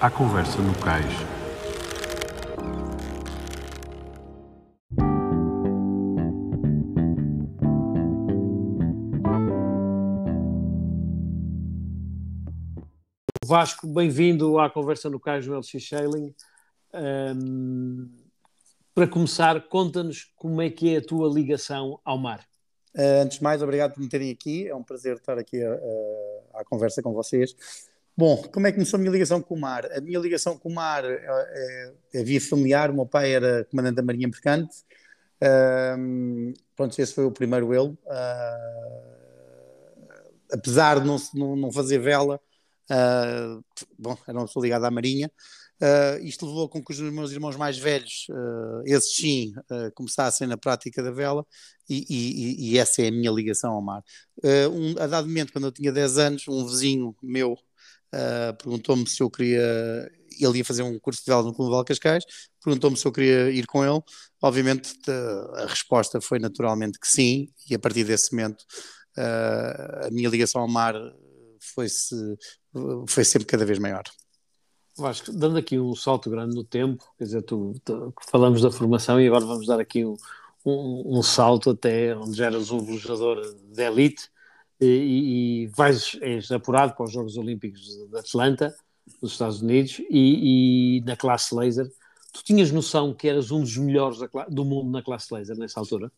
À conversa no cais. Vasco, bem-vindo à conversa no cais do LX Sailing. Um, para começar, conta-nos como é que é a tua ligação ao mar. Uh, antes de mais, obrigado por me terem aqui. É um prazer estar aqui a, a, à conversa com vocês. Bom, como é que começou a minha ligação com o mar? A minha ligação com o mar é, é, via familiar. O meu pai era comandante da Marinha Mercante. Uh, pronto, esse foi o primeiro ele. Uh, apesar de não, não, não fazer vela, uh, bom, era uma pessoa ligada à Marinha. Uh, isto levou com que os meus irmãos mais velhos, esses sim, começassem na prática da vela e, e, e, essa é a minha ligação ao mar. Um, a dado momento, quando eu tinha 10 anos, um vizinho meu perguntou-me se eu queria. Ele ia fazer um curso de vela no Clube de Cascais, perguntou-me se eu queria ir com ele. Obviamente, a resposta foi naturalmente que sim, e a partir desse momento a minha ligação ao mar foi, -se, foi sempre cada vez maior. Vasco, dando aqui um salto grande no tempo, quer dizer, tu, tu falamos da formação e agora vamos dar aqui um, um, um salto até onde já eras um velejador de elite e, e vais, és apurado para os Jogos Olímpicos de Atlanta, nos Estados Unidos, e, e, na classe laser. Tu tinhas noção que eras um dos melhores do mundo na classe laser nessa altura?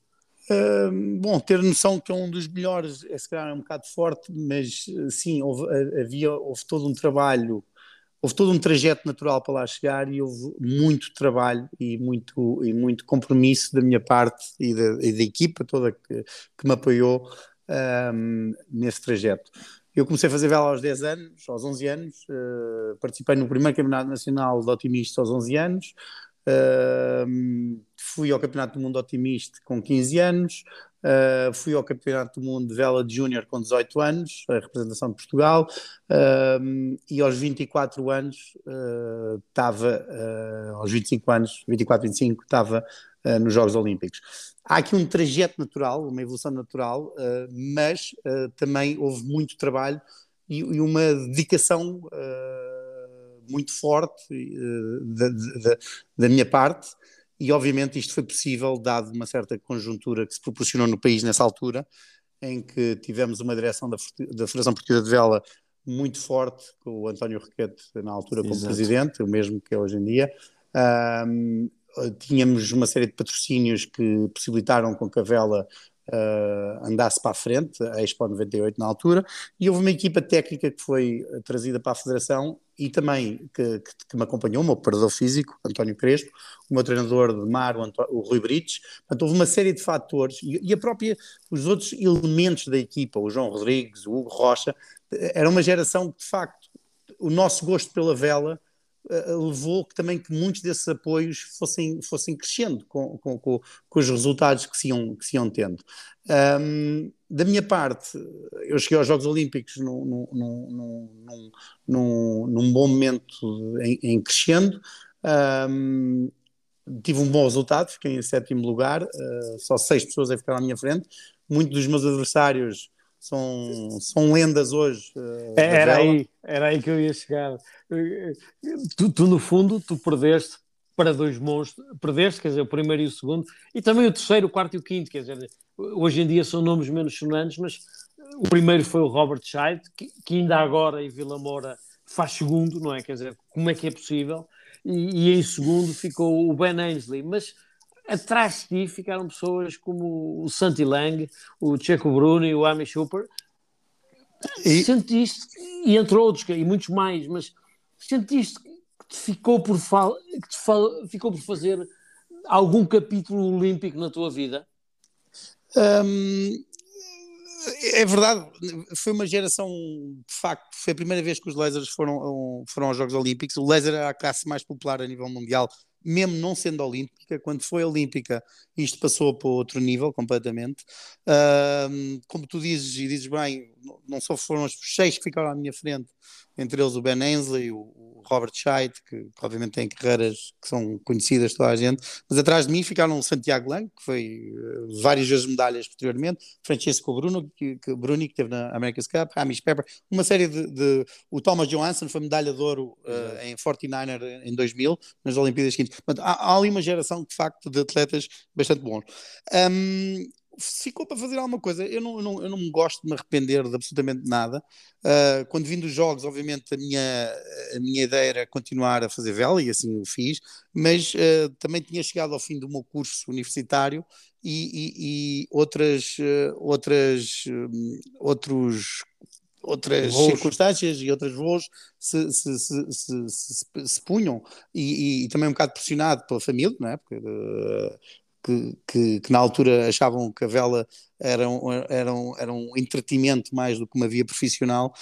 Uh, bom, ter noção que é um dos melhores é se calhar é um bocado forte, mas sim, houve, havia, houve todo um trabalho houve todo um trajeto natural para lá chegar e houve muito trabalho e muito, e muito compromisso da minha parte e da, e da equipa toda que, que me apoiou um, nesse trajeto. Eu comecei a fazer vela aos 10 anos, aos 11 anos, uh, participei no primeiro Campeonato Nacional de Otimistas aos 11 anos, uh, fui ao Campeonato do Mundo Otimista com 15 anos, Uh, fui ao Campeonato do Mundo de Vela de Júnior com 18 anos, a representação de Portugal, e aos 24 anos estava, uh, aos 25 anos, 24, 25, estava nos Jogos Olímpicos. Há aqui um trajeto natural, uma evolução natural, mas também houve muito trabalho e, uma dedicação muito forte da, da, da minha parte e obviamente isto foi possível dado uma certa conjuntura que se proporcionou no país nessa altura, em que tivemos uma direção da, da Federação Portuguesa de Vela muito forte, com o António Requete na altura como Exato. presidente, o mesmo que é hoje em dia. Um, tínhamos uma série de patrocínios que possibilitaram com que a vela uh, andasse para a frente, a Expo 98 na altura, e houve uma equipa técnica que foi trazida para a Federação e também que, que, que, me acompanhou, o meu operador físico, António Crespo, o meu treinador de mar, o, Anto, o Rui Brites. Portanto, houve uma série de fatores e, e, a própria, os outros elementos da equipa, o João Rodrigues, o Hugo Rocha, era uma geração que, de facto, o nosso gosto pela vela uh, levou que também que muitos desses apoios fossem, fossem crescendo com, com, com, com os resultados que se iam, que se iam tendo. Um, da minha parte, eu cheguei aos Jogos Olímpicos num, num, num, num, num bom momento em, em crescendo. Um, tive um bom resultado, fiquei em sétimo lugar, uh, só seis pessoas a ficar à minha frente. Muitos dos meus adversários são, são lendas hoje. Uh, era, aí, era aí que eu ia chegar. Tu, tu, no fundo, tu perdeste para dois monstros, perdeste, quer dizer, o primeiro e o segundo, e também o terceiro, o quarto e o quinto, quer dizer, hoje em dia são nomes menos sonantes, mas o primeiro foi o Robert Scheid, que, que, ainda agora em Vila Moura faz segundo, não é? Quer dizer, como é que é possível? E, e em segundo ficou o Ben Ainsley, mas atrás de ti ficaram pessoas como o Santi Lang, o Checo Bruno e o Amy Schuper. E... Sentiste, e entre outros, e muitos mais, mas sentiste que te ficou por, que te ficou por fazer algum capítulo olímpico na tua vida? Um, é verdade, foi uma geração, de facto, foi a primeira vez que os lasers foram, foram aos Jogos Olímpicos. O laser era a classe mais popular a nível mundial, mesmo não sendo olímpica. Quando foi olímpica, isto passou para outro nível completamente. Um, como tu dizes, e dizes bem, não só foram os seis que ficaram à minha frente, entre eles o Ben Ainsley, o, Robert Scheidt, que, que, obviamente têm carreiras que são conhecidas toda a gente, mas atrás de mim ficaram o Santiago Lang, que foi uh, várias vezes medalhas posteriormente, Francesco Bruno, que, que, Bruni, que teve na America's Cup, Hamish Pepper, uma série de, de o Thomas Johansson foi medalha de ouro uh, em 49er em 2000, nas Olimpíadas. Portanto, há, há ali uma geração, de facto, de atletas bastante bons. Um, ficou para fazer alguma coisa. Eu não, eu não, eu não me gosto de me arrepender de absolutamente nada. Uh, quando vim dos jogos, obviamente, a minha, a minha ideia era continuar a fazer vela e assim o fiz, mas uh, também tinha chegado ao fim do meu curso universitário e, e, e outras, uh, outras, um, outros outras voos. circunstâncias e outras voos se, se, se, se, se punham e, e, também um bocado pressionado pela família, não é? Porque uh, que, que, que, na altura achavam que a vela era um, era um, era um entretenimento mais do que uma via profissional,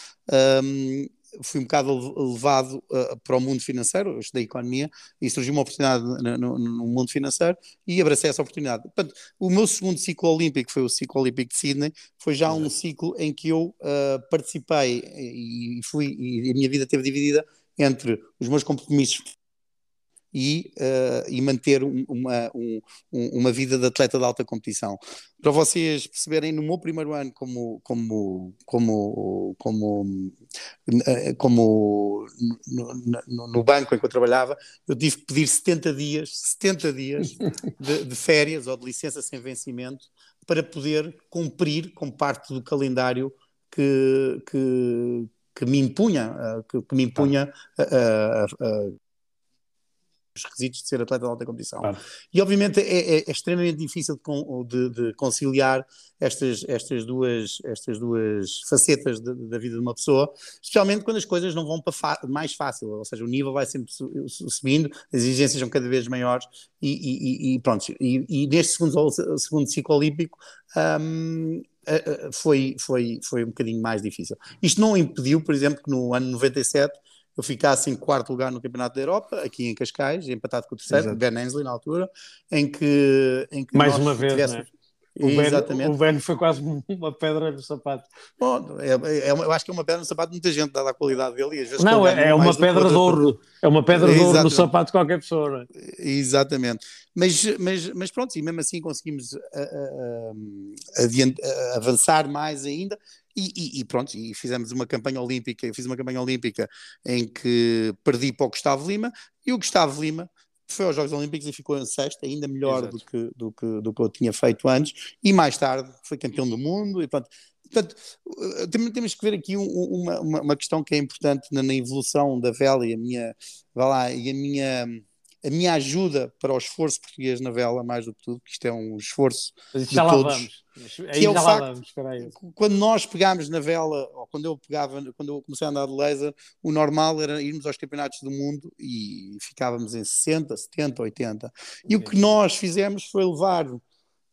um, fui um bocado levado uh, para o mundo financeiro, eu estudei economia e surgiu uma oportunidade no, no, no, mundo financeiro e abracei essa oportunidade. Portanto, o meu segundo ciclo olímpico foi o ciclo olímpico de Sydney, foi já um ciclo em que eu uh, participei e fui e a minha vida teve dividida entre os meus compromissos e, uh, e manter uma, um, uma vida de atleta de alta competição. Para vocês perceberem, no meu primeiro ano como, como, como, como, eh, como no, no, no banco em que eu trabalhava, eu tive que pedir 70 dias, 70 dias de, de férias ou de licença sem vencimento para poder cumprir com parte do calendário que, que, que me impunha, eh, que, que me impunha a, a, os requisitos de ser atleta de alta competição. Claro. E obviamente é, é, é extremamente difícil de, de, conciliar estas, estas, duas, estas duas facetas de, da vida de uma pessoa, especialmente quando as coisas não vão para mais fácil, ou seja, o nível vai sempre subindo, as exigências são cada vez maiores e, e, e pronto. E, e, neste segundo, segundo ciclo olímpico. Um, foi, foi, foi um bocadinho mais difícil. Isto não impediu, por exemplo, que no ano 97 eu ficasse em quarto lugar no Campeonato da Europa, aqui em Cascais, empatado com o terceiro, Exato. Ben Ainsley na altura, em que, em que mais uma vez, tivéssemos... né? O ben, Exatamente. o ben foi quase uma pedra no sapato. Bom, é, é, eu acho que é uma pedra no sapato de muita gente, dada a qualidade dele. E às vezes não, é, é uma pedra de ouro. É uma pedra de ouro no sapato de qualquer pessoa. É? Exatamente. Mas, mas, mas pronto, e mesmo assim conseguimos uh, uh, uh, avançar mais ainda. E, e, e, pronto, e fizemos uma campanha olímpica, eu fiz uma campanha olímpica em que perdi para o Gustavo Lima, e o Gustavo Lima foi aos Jogos Olímpicos e ficou em sexto, ainda melhor do que, do, que, do que eu tinha feito antes, e mais tarde foi campeão do mundo, e pronto. Portanto, eh, temos que ver aqui uma, uma, uma questão que é importante na, na, evolução da vela e a minha, vá lá, e a minha a minha ajuda para o esforço português na vela, mais do que tudo, que isto é um esforço de já lá todos. Vamos. Aí que é o facto, vamos, quando nós pegámos na vela, ou quando eu pegava, quando eu comecei a andar de laser, o normal era irmos aos campeonatos do mundo e ficávamos em 60, 70, 80. E o que nós fizemos foi levar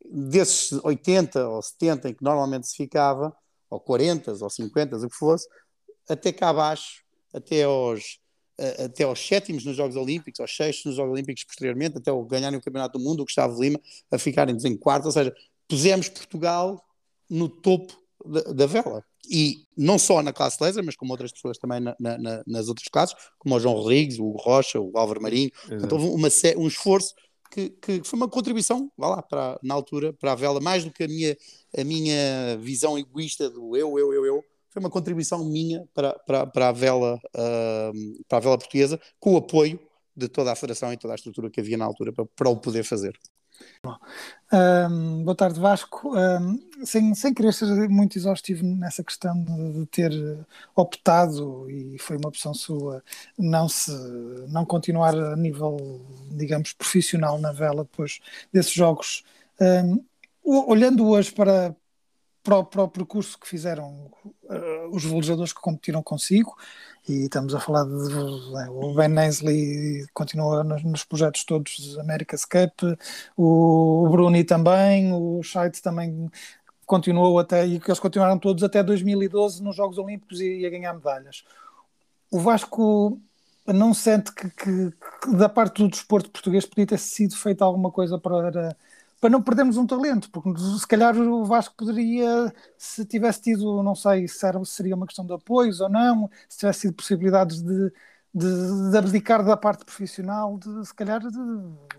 desses 80 ou 70 em que normalmente se ficava, ou 40 ou 50, o que fosse, até cá abaixo, até aos até aos sétimos nos Jogos Olímpicos, aos sextos nos Jogos Olímpicos posteriormente, até o ganharem o Campeonato do Mundo, o Gustavo Lima, a ficarem em quarto, ou seja, pusemos Portugal no topo da, da, vela. E não só na classe laser, mas como outras pessoas também na, na, nas outras classes, como o João Rodrigues, o Rocha, o Álvaro Marinho. Portanto, houve uma, um esforço que, que, foi uma contribuição, vá lá, para, na altura, para a vela, mais do que a minha, a minha visão egoísta do eu, eu, eu, eu, foi uma contribuição minha para, para, para, a, vela, uh, para a vela portuguesa, com o apoio de toda a federação e toda a estrutura que havia na altura para, para o poder fazer. Um, boa tarde, Vasco. Um, sem, sem querer ser muito exaustivo nessa questão de, de, ter optado, e foi uma opção sua, não, se, não continuar a nível, digamos, profissional na vela depois desses jogos. Um, olhando hoje para, para o, para o percurso que fizeram uh, os velejadores que competiram consigo, e estamos a falar de, de o Ben Ainsley continua nos, nos, projetos todos America's Cup, o, o Bruni também, o Scheidt também continuou até, e que eles continuaram todos até 2012 nos Jogos Olímpicos e, e a ganhar medalhas. O Vasco não sente que, que, que, da parte do desporto português podia ter sido feita alguma coisa para para não perdermos um talento, porque se calhar o Vasco poderia, se tivesse tido, não sei se seria uma questão de apoios ou não, se tivesse tido possibilidades de, de, de abdicar da parte profissional, de, se calhar de,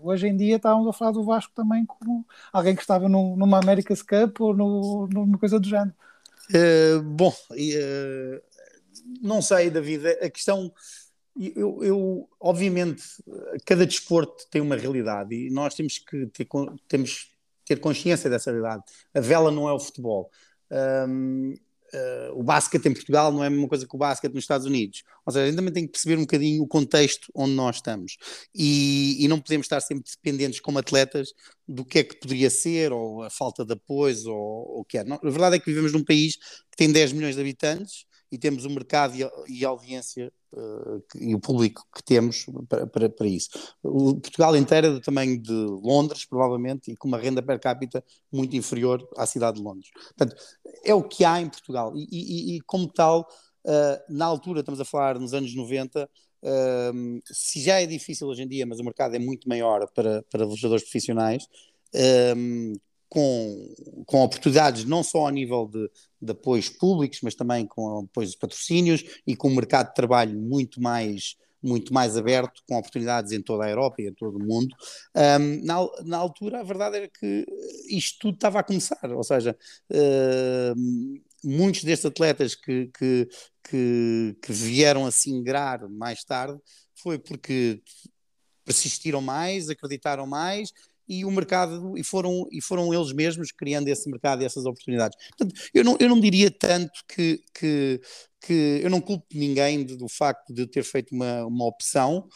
hoje em dia estávamos a falar do Vasco também como alguém que estava no, numa America's Cup ou no, numa coisa do género. Uh, bom, uh, não sei, David, a questão eu, eu, obviamente, cada desporto tem uma realidade e nós temos que ter, temos ter consciência dessa realidade. A vela não é o futebol. Um, uh, ah, o basquete em Portugal não é a mesma coisa que o basquete nos Estados Unidos. Ou seja, a gente também tem que perceber um bocadinho o contexto onde nós estamos. E, e, não podemos estar sempre dependentes como atletas do que é que poderia ser, ou a falta de apoio, ou o que é. Não, a verdade é que vivemos num país que tem 10 milhões de habitantes e temos o mercado e a, audiência e o público que temos para, para, para, isso. O Portugal inteiro é do tamanho de Londres, provavelmente, e com uma renda per capita muito inferior à cidade de Londres. Portanto, é o que há em Portugal. E, e, e como tal, uh, na altura, estamos a falar nos anos 90, uh, ehm, se já é difícil hoje em dia, mas o mercado é muito maior para, para jogadores profissionais, ehm, com, com oportunidades não só a nível de, de apoios públicos, mas também com apoios de patrocínios e com um mercado de trabalho muito mais muito mais aberto, com oportunidades em toda a Europa e em todo o mundo. Um, na, na, altura, a verdade era que isto tudo estava a começar, ou seja, uh, muitos destes atletas que, que, que, que vieram a se ingrar mais tarde foi porque persistiram mais, acreditaram mais e o mercado, e foram, e foram eles mesmos criando esse mercado e essas oportunidades. Portanto, eu não, eu não diria tanto que, que, que eu não culpo ninguém do facto de ter feito uma, uma opção.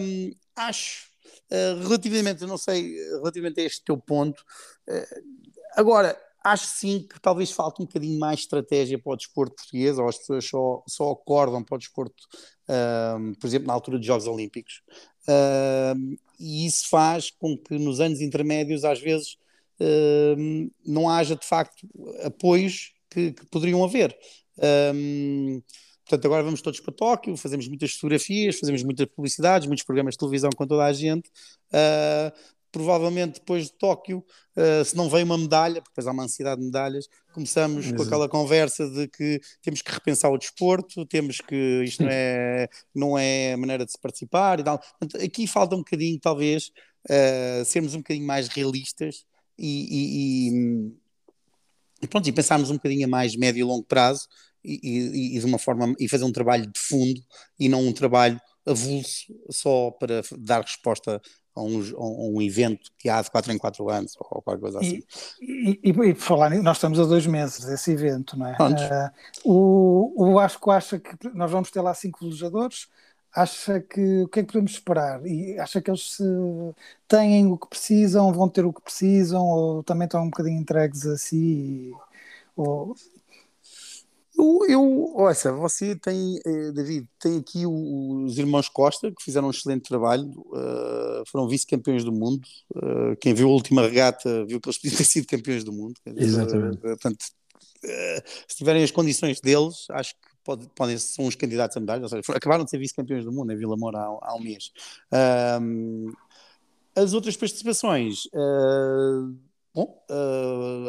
Um, acho, uh, relativamente, não sei, relativamente a este teu ponto, uh, agora, acho sim que talvez falte um bocadinho mais estratégia para o desporto português, ou as pessoas só, só acordam para o desporto, um, por exemplo, na altura dos Jogos Olímpicos. Um, e isso faz com que nos anos intermédios, às vezes, uh, não haja de facto apoios que, que poderiam haver. Um, portanto, agora vamos todos para Tóquio, fazemos muitas fotografias, fazemos muitas publicidades, muitos programas de televisão com toda a gente. Uh, provavelmente depois de Tóquio, uh, se não vem uma medalha, porque depois há uma ansiedade de medalhas, começamos Exato. com aquela conversa de que temos que repensar o desporto, temos que isto não é, não é a maneira de se participar e tal. Aqui falta um bocadinho, talvez, uh, sermos um bocadinho mais realistas e, e, e, e, pronto, e pensarmos um bocadinho a mais médio e longo prazo e, e, de uma forma e fazer um trabalho de fundo e não um trabalho avulso só para dar resposta a um, a um evento que há de 4 em 4 anos ou qualquer coisa assim. E, e, e, por falar nós estamos a dois meses desse evento, não é? Uh, o, o Vasco acha que nós vamos ter lá cinco velejadores, acha que o que é que podemos esperar? E acha que eles têm o que precisam, vão ter o que precisam, ou também estão um bocadinho entregues a si? Ou, eu, eu ouça, você tem, eh, David, tem aqui o, os irmãos Costa, que fizeram um excelente trabalho, uh, foram vice-campeões do mundo. Uh, quem viu a última regata viu que eles podiam ter sido campeões do mundo. Exatamente. Uh, portanto, se tiverem as condições deles, acho que pode, podem são os candidatos a medalha. Ou seja, acabaram de ser vice-campeões do mundo em Vila Moura há, há um mês. as outras participações, bom,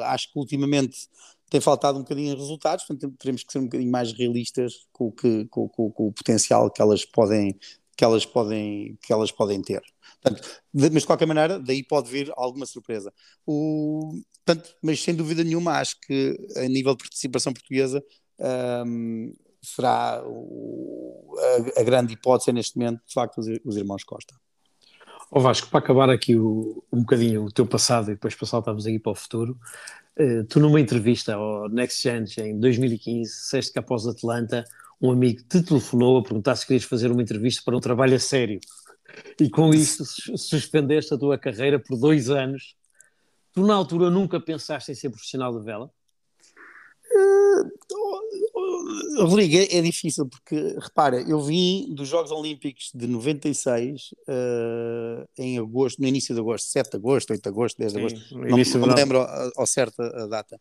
acho que ultimamente tem faltado um bocadinho em resultados, portanto teremos que ser um bocadinho mais realistas com o, que, com, com, com o potencial que elas podem, que elas podem, que elas podem ter. Portanto, de, mas de qualquer maneira, daí pode vir alguma surpresa. O, portanto, mas sem dúvida nenhuma, acho que a nível de participação portuguesa um, será o, a, a, grande hipótese neste momento, de facto, os, os irmãos Costa. Ó oh Vasco, para acabar aqui o, um bocadinho o teu passado e depois para saltarmos aqui para o futuro, uh, tu numa entrevista ao Next Gen em 2015, disseste que após Atlanta um amigo te telefonou a perguntar se querias fazer uma entrevista para um trabalho a sério e com isso suspendeste a tua carreira por dois anos. Tu na altura nunca pensaste em ser profissional de vela? Rodrigo, é, é, difícil porque, repara, eu vim dos Jogos Olímpicos de 96 uh, eh, em agosto, no início de agosto, 7 de agosto, 8 de agosto, 10 de agosto, Sim, não, não me lembro ao, ao certo a, a, data.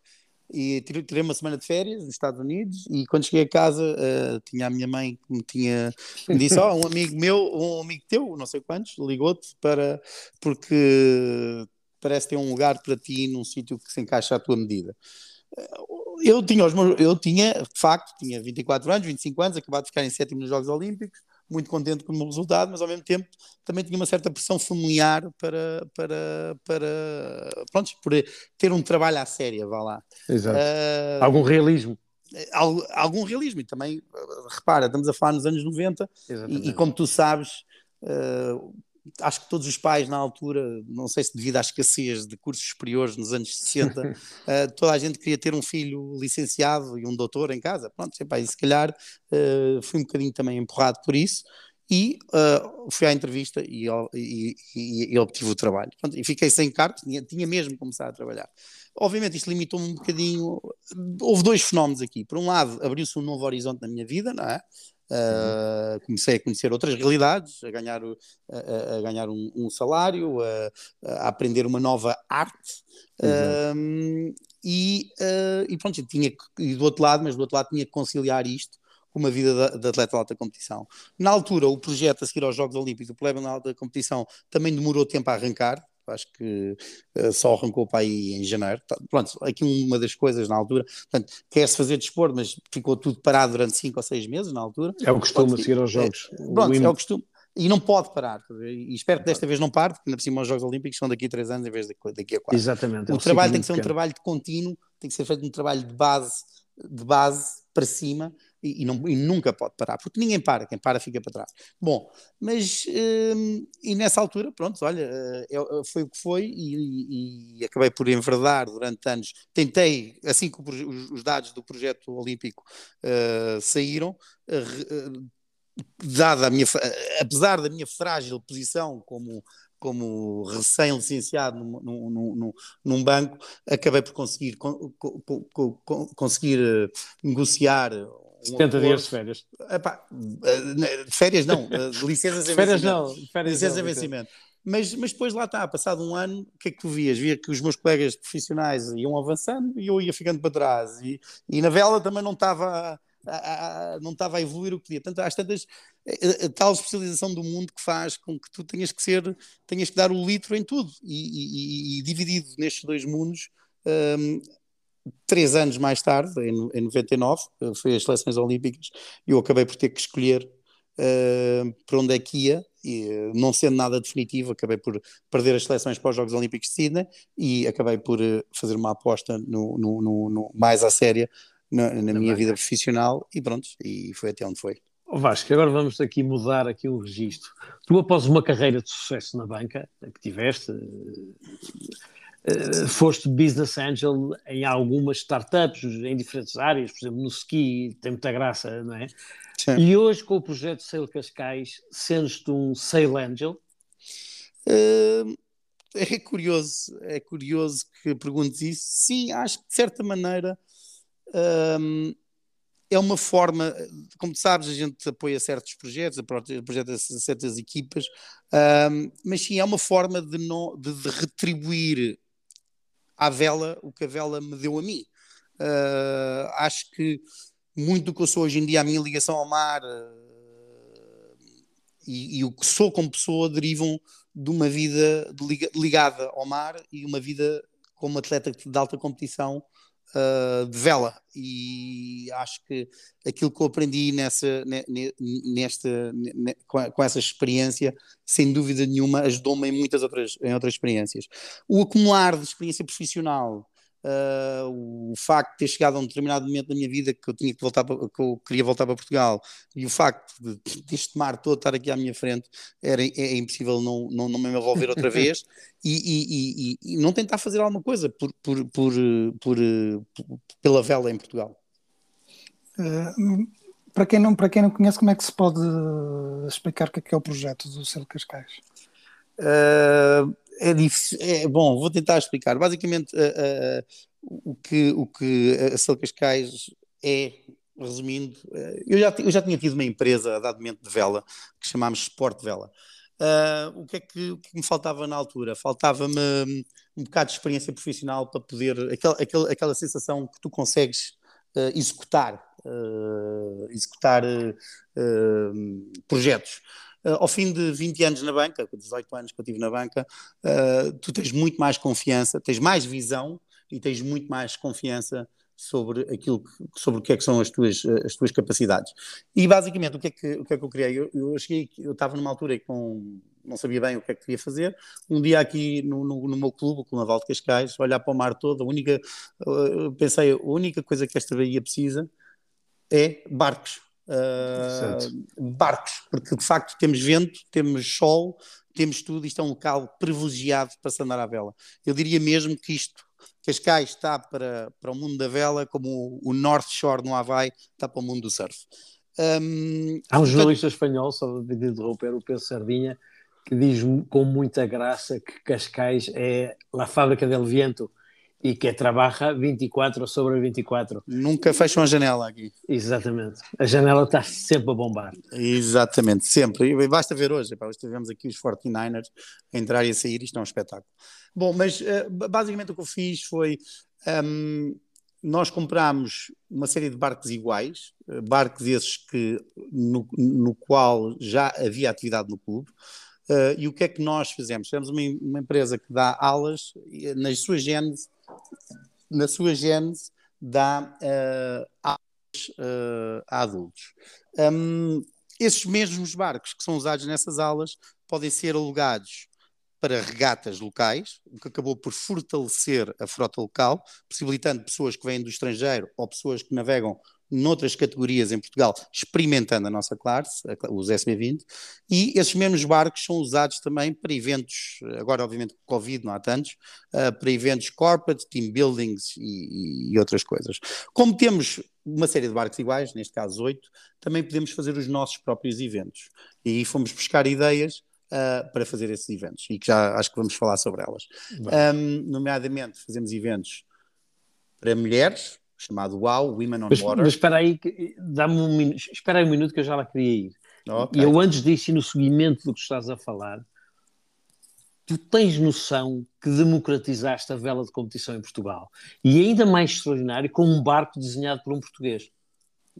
E tirei uma semana de férias nos Estados Unidos e quando cheguei a casa uh, tinha a minha mãe que me tinha me disse, ó, oh, um amigo meu, um amigo teu, não sei quantos, ligou-te para porque parece ter um lugar para ti num sítio que se encaixa à tua medida. Eu tinha, os meus, eu tinha, de facto, tinha 24 anos, 25 anos, acabado de ficar em sétimo nos Jogos Olímpicos, muito contente com o meu resultado, mas ao mesmo tempo também tinha uma certa pressão familiar para, para, para pronto, por ter um trabalho à séria, vá lá. Exato. Uh, algum realismo. Algum realismo, e também, repara, estamos a falar nos anos 90, e, e, como tu sabes, uh, acho que todos os pais na altura, não sei se devido à escassez de cursos superiores nos anos 60, uh, toda a gente queria ter um filho licenciado e um doutor em casa. Pronto, e se calhar uh, fui um bocadinho também empurrado por isso. E uh, fui à entrevista e, e, e, e obtive o trabalho. Pronto, e fiquei sem cargo, tinha, tinha mesmo começado a trabalhar. Obviamente, isto limitou-me um bocadinho. Houve dois fenómenos aqui. Por um lado, abriu-se um novo horizonte na minha vida, não é? Uh, comecei a conhecer outras realidades, a ganhar, a, a ganhar um, um salário, a, a, aprender uma nova arte. Uh, e, uh, e pronto, tinha e do outro lado, mas do outro lado tinha que conciliar isto com uma vida de, atleta de alta competição. Na altura, o projeto a seguir aos Jogos Olímpicos, o plebe na alta competição, também demorou tempo a arrancar, acho que uh, só arrancou para aí em janeiro. Tá, pronto, aqui uma das coisas na altura, portanto, quer-se fazer desporto, mas ficou tudo parado durante 5 ou 6 meses na altura. É o costume a seguir aos Jogos. É, pronto, é o costume. E não pode parar. E espero que desta vez não pare, porque ainda por cima os Jogos Olímpicos são daqui a 3 anos em vez de daqui a 4. Exatamente. O é trabalho tem que ser um trabalho de contínuo, tem que ser feito um trabalho de base, de base para cima e, e, não, e, nunca pode parar, porque ninguém para, quem para fica para trás. Bom, mas hum, e nessa altura, pronto, olha, é, foi o que foi e, e, acabei por enverdar durante anos. Tentei, assim que os, os dados do projeto olímpico uh, saíram, uh, dada a minha, apesar da minha frágil posição como como recém-licenciado num, num, num, num, banco, acabei por conseguir, conseguir negociar 70 um dias de férias. Epá, eh, de férias não, de licenças em férias não, férias licenças em vencimento. Mas, mas depois lá está, passado um ano, o que é que tu vias? Via que os meus colegas profissionais iam avançando e eu ia ficando para trás. E, e na vela também não estava a, a, não estava a evoluir o que podia. Portanto, às tantas, a, a, tal especialização do mundo que faz com que tu tenhas que ser, tenhas que dar o litro em tudo. E, e, e dividido nestes dois mundos, um, três anos mais tarde, em, em 99, foi as seleções olímpicas, e eu acabei por ter que escolher uh, para onde é que ia, e, não sendo nada definitivo, acabei por perder as seleções para os Jogos Olímpicos de Sydney e acabei por fazer uma aposta no, no, no, no mais à séria na, na minha vida profissional e pronto, e foi até onde foi. Oh Vasco, agora vamos aqui mudar aqui o registro. Tu, após uma carreira de sucesso na banca, que tiveste, Uh, foste business angel em algumas startups, em diferentes áreas, por exemplo, no ski, tem muita graça, não é? Sim. E hoje, com o projeto Sail Cascais, sentes-te um Sail Angel? Uh, é curioso, é curioso que perguntes isso. Sim, acho que de certa maneira um, é uma forma, como tu sabes, a gente apoia certos projetos, apoia certas equipas, um, mas sim, é uma forma de, não, de, de, retribuir à vela o que a vela me deu a mim. Uh, acho que muito do que eu sou hoje em dia, a minha ligação ao mar uh, e, e, o que sou como pessoa derivam de uma vida ligada ao mar e uma vida como atleta de alta competição uh, de vela e acho que aquilo que eu aprendi nessa, nesta, com essa experiência, sem dúvida nenhuma, ajudou-me em muitas outras, em outras experiências. O acumular de experiência profissional Uh, o facto de ter chegado a um determinado momento da minha vida que eu tinha que voltar para, que eu queria voltar para Portugal e o facto de deste mar todo estar aqui à minha frente era é, é impossível não, não, não me envolver outra vez e, e, e, e, não tentar fazer alguma coisa por, por, por, por, pela vela em Portugal. Uh, para quem, não, para quem não conhece, como é que se pode explicar o que é, que é o projeto do Selo Cascais? Uh, é difícil. É, bom, vou tentar explicar. Basicamente, uh, uh, o, que, o que a Sel Cascais é, resumindo, uh, eu, já, eu já tinha tido uma empresa a dado momento de vela que chamámos Sport Vela. o, que é que, o que me faltava na altura? Faltava-me um bocado de experiência profissional para poder, aquela, aquela, aquela sensação que tu consegues executar, executar projetos. Uh, ao fim de 20 anos na banca, 18 anos que eu tive na banca, uh, tu tens muito mais confiança, tens mais visão e tens muito mais confiança sobre aquilo que, sobre o que é que são as tuas, as tuas capacidades. E basicamente o que é que, o que, é que eu criei? Eu, eu cheguei, eu estava numa altura com não sabia bem o que é que queria fazer. Um dia aqui no, no, no meu clube, o Clube Naval de Cascais, olhar para o mar todo, a única, pensei, a única coisa que esta Bahia precisa é barcos. Uh, barcos, porque de facto temos vento, temos sol, temos tudo, isto é um local privilegiado para se andar à vela. Eu diria mesmo que isto, Cascais está para, para o mundo da vela, como o, North Shore no Havaí está para o mundo do surf. Um, Há um jornalista espanhol, só de interromper, o Pedro Sardinha, que diz com muita graça que Cascais é a fábrica del viento e que trabalha 24 sobre 24. Nunca fecham a janela aqui. Exatamente. A janela está sempre a bombar. Exatamente, sempre. E basta ver hoje. hoje tivemos aqui os 49ers a entrar e a sair. Isto é um espetáculo. Bom, mas uh, basicamente o que eu fiz foi. Um, nós comprámos uma série de barcos iguais, eh, barcos esses que, no, no qual já havia atividade no clube. Uh, e o que é que nós fizemos? Temos uma, uma empresa que dá aulas, nas suas genes, na sua gênese, dá uh, aulas uh, a adultos. Um, esses mesmos barcos que são usados nessas aulas podem ser alugados para regatas locais, o que acabou por fortalecer a frota local, possibilitando pessoas que vêm do estrangeiro ou pessoas que navegam noutras categorias em Portugal, experimentando a nossa classe, os SB20, e esses mesmos barcos são usados também para eventos, agora obviamente com Covid não há tantos, uh, para eventos corporate, team buildings e, e, outras coisas. Como temos uma série de barcos iguais, neste caso oito, também podemos fazer os nossos próprios eventos. E fomos buscar ideias Uh, para fazer esses eventos e que já acho que vamos falar sobre elas. Um, nomeadamente, fazemos eventos para mulheres, chamado WOW, Women on mas, Water. Mas espera aí, dá-me um minuto, espera aí um minuto que eu já lá queria ir. Okay. E eu antes disso e no seguimento do que estás a falar, tu tens noção que democratizaste a vela de competição em Portugal. E ainda mais extraordinário, com um barco desenhado por um português.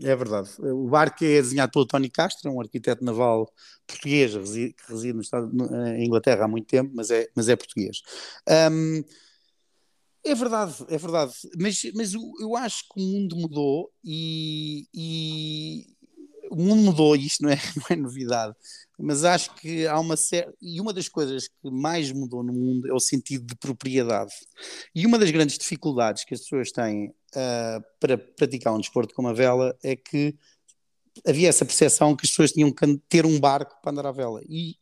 É verdade. O barco é desenhado pelo Tony Castro, um arquiteto naval português que reside no estado, em Inglaterra há muito tempo, mas é, mas é português. Um, é verdade, é verdade. Mas, mas eu acho que o mundo mudou e, e o mundo mudou, e isto não é, não é novidade, mas acho que há uma série. E uma das coisas que mais mudou no mundo é o sentido de propriedade. E uma das grandes dificuldades que as pessoas têm uh, para praticar um desporto como a vela é que havia essa percepção que as pessoas tinham que ter um barco para andar à vela. E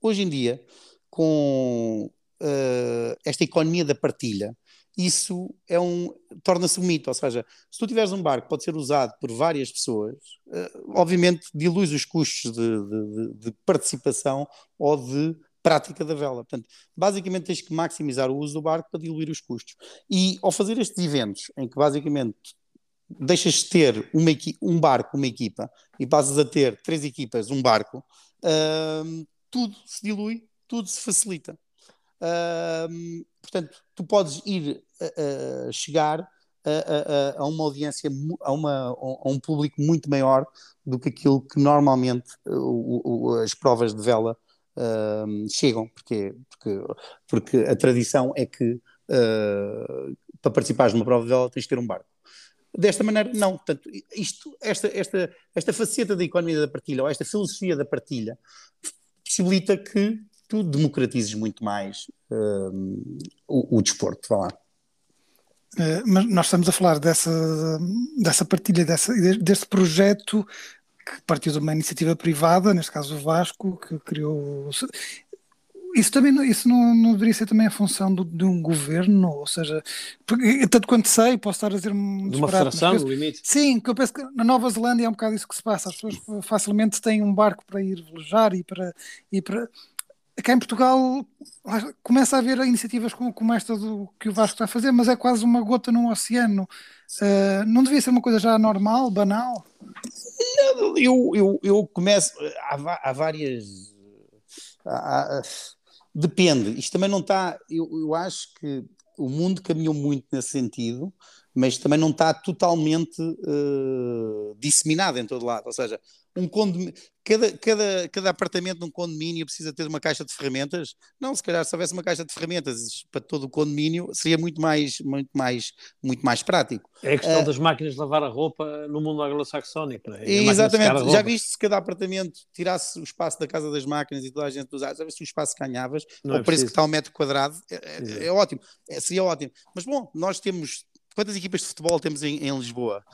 hoje em dia, com uh, esta economia da partilha, isso é um torna-se um mito, ou seja, se tu tiveres um barco que pode ser usado por várias pessoas, uh, obviamente dilui os custos de, de, de, participação ou de prática da vela. Portanto, basicamente tens que maximizar o uso do barco para diluir os custos. E ao fazer estes eventos, em que basicamente deixas de ter uma um barco, uma equipa, e passas a ter três equipas, um barco, uh, tudo se dilui, tudo se facilita. Uh, portanto, tu podes ir uh, chegar a, a, a, uma audiência, a, uma, a um público muito maior do que aquilo que normalmente o, as provas de vela uh, chegam, porque, porque, porque a tradição é que uh, para participares de uma prova de vela tens de ter um barco. Desta maneira, não. Portanto, isto, esta, esta, esta faceta da economia da partilha, ou esta filosofia da partilha, possibilita que tu democratizes muito mais uh, o, o, desporto, vá lá. Uh, mas nós estamos a falar dessa, dessa partilha, dessa, deste projeto que partiu de uma iniciativa privada, neste caso o Vasco, que criou. Isso também isso não, não deveria ser também a função do, de um governo, ou seja, porque, tanto quanto sei, posso estar a dizer um de uma federação, no limite. Sim, que eu penso que na Nova Zelândia é um bocado isso que se passa. As pessoas facilmente têm um barco para ir velejar e para, e para cá em Portugal começa a haver iniciativas como, como, esta do que o Vasco está a fazer, mas é quase uma gota no oceano. Uh, não devia ser uma coisa já normal, banal? Eu, eu, eu começo. Há, há várias. Há, há, depende. Isto também não está. Eu, eu acho que o mundo caminhou muito nesse sentido. Mas também não está totalmente uh, disseminada em todo lado. Ou seja, um cada, cada, cada apartamento num condomínio precisa ter uma caixa de ferramentas. Não, se calhar se houvesse uma caixa de ferramentas para todo o condomínio, seria muito mais, muito mais, muito mais prático. É a questão uh, das máquinas de lavar a roupa no mundo anglo-saxónico. É? Exatamente. Já viste se cada apartamento tirasse o espaço da casa das máquinas e toda a gente usasse, já viste o espaço que ganhavas, não o é preço que está ao metro quadrado, é, é, é ótimo. É, seria ótimo. Mas bom, nós temos quantas equipas de futebol temos em, em Lisboa?